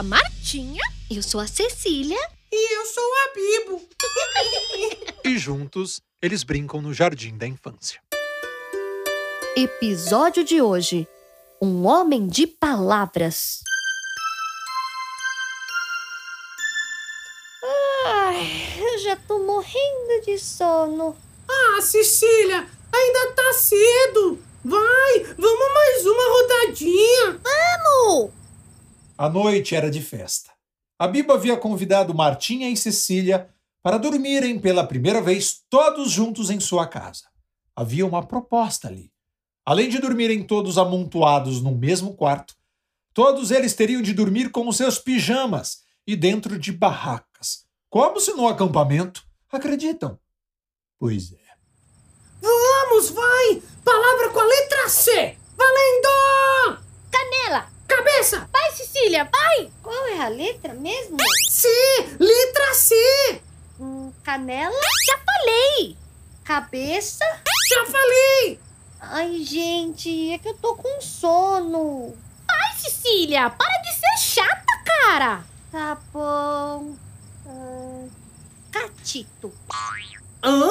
a Martinha. Eu sou a Cecília. E eu sou a Bibo. E juntos, eles brincam no jardim da infância. Episódio de hoje: Um homem de palavras. Ai, eu já tô morrendo de sono. Ah, Cecília, ainda tá cedo. Vai, vamos mais uma rodadinha. Vamos! A noite era de festa. A Biba havia convidado Martinha e Cecília para dormirem pela primeira vez todos juntos em sua casa. Havia uma proposta ali. Além de dormirem todos amontoados no mesmo quarto, todos eles teriam de dormir com os seus pijamas e dentro de barracas, como se no acampamento. Acreditam? Pois é. Vamos, vai. Palavra com a letra C. Valendo! Canela. Cabeça. Vai, Cecília, vai. Qual é a letra mesmo? C. Letra C. Hum, canela? Já falei. Cabeça? Já falei. Ai, gente, é que eu tô com sono. Vai, Cecília, para de ser chata, cara. Tá bom. Ah, catito. Hã?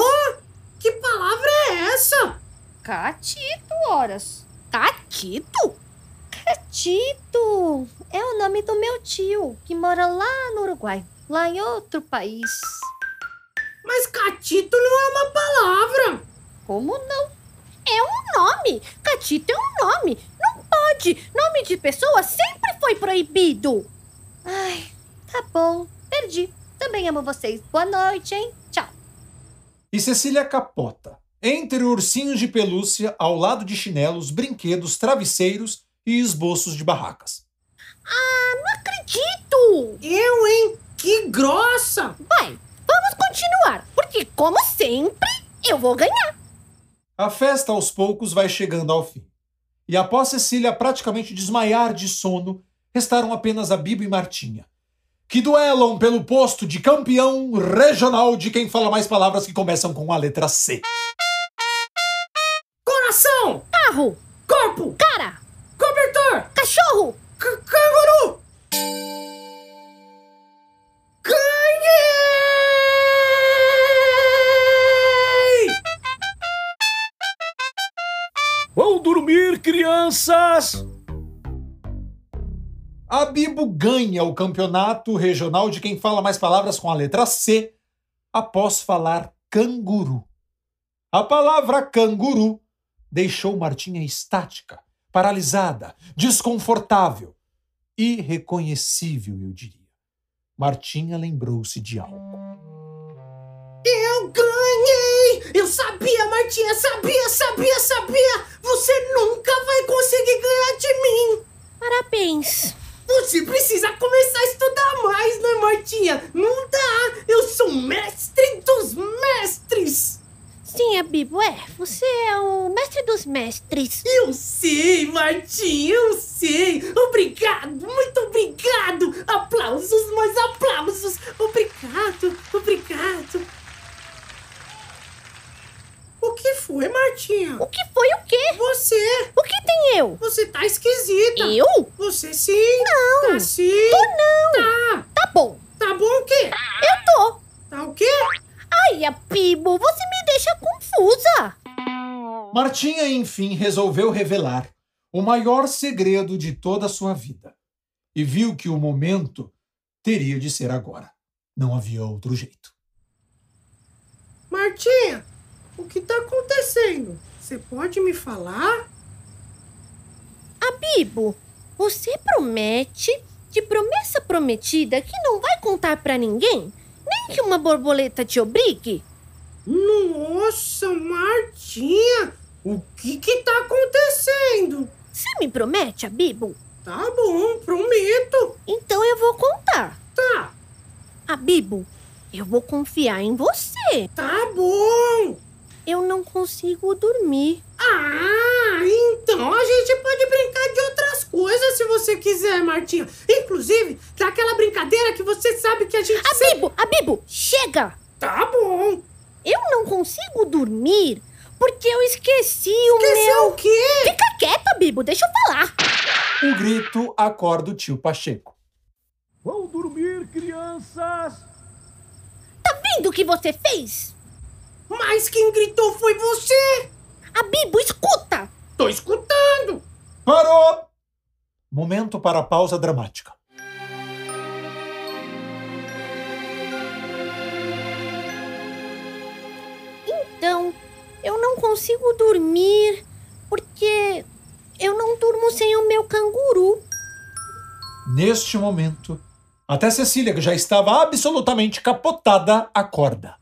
Que palavra é essa? Catito, horas. Catito? Catito é o nome do meu tio, que mora lá no Uruguai, lá em outro país. Mas catito não é uma palavra. Como não? É um nome. Catito é um nome. Não pode. Nome de pessoa sempre foi proibido. Ai, tá bom, perdi. Também amo vocês. Boa noite, hein? Tchau. E Cecília capota. Entre ursinhos de pelúcia, ao lado de chinelos, brinquedos, travesseiros e esboços de barracas. Ah, não acredito. Eu, hein? Que grossa. Vai, vamos continuar, porque como sempre, eu vou ganhar. A festa aos poucos vai chegando ao fim. E após Cecília praticamente desmaiar de sono, restaram apenas a Bibo e Martinha, que duelam pelo posto de campeão regional de quem fala mais palavras que começam com a letra C. Coração. Carro, Corpo. cara. Cachorro. C canguru. Ganhei! Vão dormir, crianças! A Bibo ganha o campeonato regional de quem fala mais palavras com a letra C após falar canguru. A palavra canguru deixou Martinha estática, paralisada, desconfortável, irreconhecível, eu diria. Martinha lembrou-se de algo. Eu ganhei! Eu sabia, Martinha, sabia, sabia, sabia! Você nunca vai conseguir ganhar de mim! Parabéns. Você precisa começar a estudar mais, né, Martinha? Não dá! Eu sou mestre dos mestres! Sim, é Bibo, é. Você é o mestre dos mestres. Eu sei, Martinha, eu sei! Obrigado, muito obrigado! Aplausos, mais aplausos! Obrigado, obrigado! O que foi, Martinha? O que foi o quê? Você! O que tem eu? Você tá esquisita! Eu? Você sim! Não. Tá sim! Tô não. Tá! Tá bom. Tá bom o quê? Eu tô. Tá o quê? Ai, a Bibo, você me deixa confusa. Martinha, enfim, resolveu revelar o maior segredo de toda a sua vida. E viu que o momento teria de ser agora. Não havia outro jeito. Martinha, o que tá acontecendo? Você pode me falar? A Bibo, você promete, de promessa prometida, que não vai contar pra ninguém? Nem que uma borboleta te obrigue? Nossa, Martinha! O que que tá acontecendo? Você me promete, a Bibo? Tá bom, prometo. Então eu vou contar. Tá, A Bibo, eu vou confiar em você. tá bom. Eu não consigo dormir. Ah, então a gente pode brincar de coisas se você quiser, Martinha. Inclusive, daquela brincadeira que você sabe que a gente A sempre... Bibo, a Bibo, chega! Tá bom. Eu não consigo dormir porque eu esqueci o Esqueceu meu... o quê? Fica quieta, Bibo, deixa eu falar. O grito acorda o tio Pacheco. Vão dormir, crianças! Tá vendo o que você fez? Mas quem gritou foi você! A Bibo, escuta! Tô escutando! Parou! Momento para a pausa dramática. Então, eu não consigo dormir porque eu não durmo sem o meu canguru. Neste momento, até Cecília, que já estava absolutamente capotada, acorda.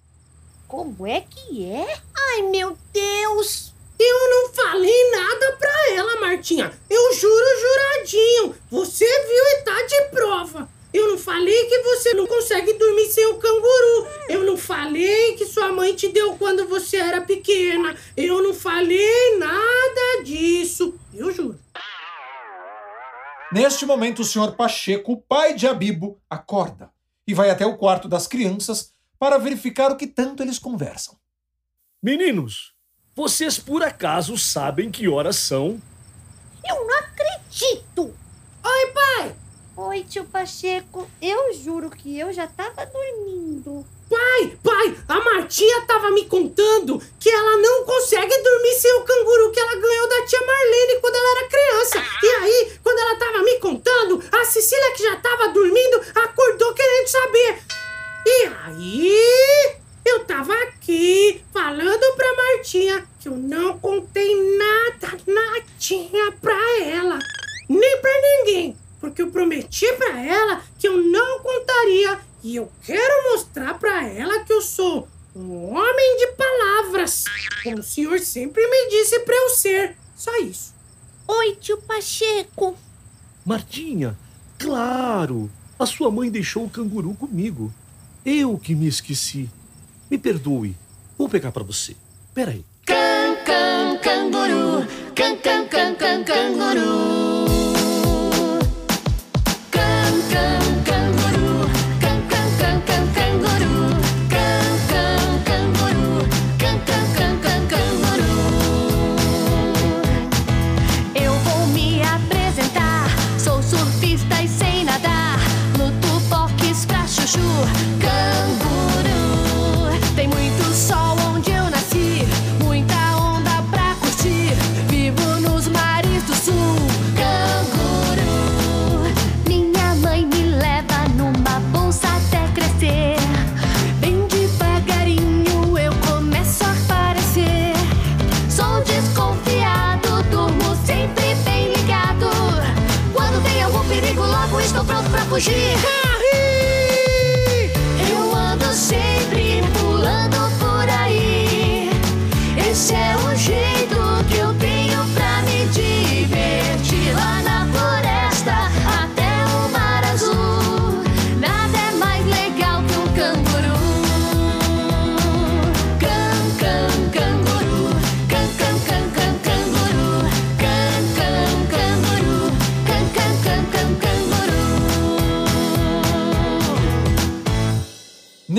Como é que é? Ai, meu Deus! Eu não falei nada pra ela, Martinha. Eu. Você viu e tá de prova. Eu não falei que você não consegue dormir sem o canguru. Eu não falei que sua mãe te deu quando você era pequena. Eu não falei nada disso. Eu juro. Neste momento, o senhor Pacheco, o pai de Abibo, acorda e vai até o quarto das crianças para verificar o que tanto eles conversam. Meninos, vocês por acaso sabem que horas são? Eu não acredito! Oi, pai! Oi, tio Pacheco. Eu juro que eu já tava dormindo. Pai, pai, a Martinha tava me contando que ela não consegue dormir sem o canguru que ela ganhou da tia Marlene quando ela era criança. E aí, quando ela tava me contando, a Cecília, que já tava dormindo, acordou querendo saber. E aí, eu tava aqui falando pra Martinha que eu não contei nada, nadinha pra ela, nem pra ninguém, porque eu prometi pra ela que eu não contaria e eu quero mostrar pra ela que eu sou um homem de palavras, como o senhor sempre me disse pra eu ser. Só isso. Oi, tio Pacheco. Martinha, claro! A sua mãe deixou o canguru comigo. Eu que me esqueci. Me perdoe. Vou pegar pra você. Peraí. Can, can, canguru. Can, can, can, can, canguru. Surfista pronto pra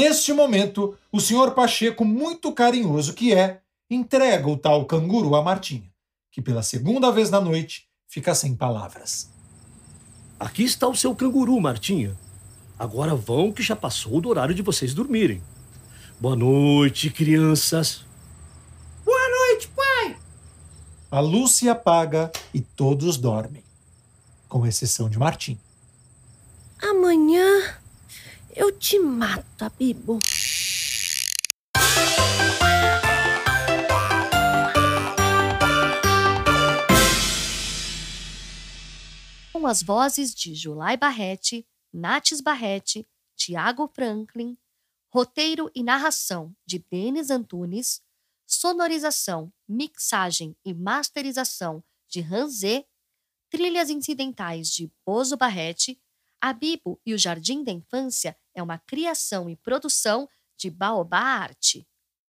Neste momento, o senhor Pacheco, muito carinhoso que é, entrega o tal canguru a Martinha, que pela segunda vez na noite fica sem palavras. Aqui está o seu canguru, Martinha. Agora vão que já passou do horário de vocês dormirem. Boa noite, crianças. Boa noite, pai! A luz se apaga e todos dormem, com exceção de Martim. Amanhã eu te mato, Abibo. Com as vozes de Julai Barrete, Nates Barrete, Tiago Franklin, roteiro e narração de Denis Antunes, sonorização, mixagem e masterização de Ranzé, trilhas incidentais de Bozo Barrete, a Bibo e o Jardim da Infância é uma criação e produção de Baobá Arte.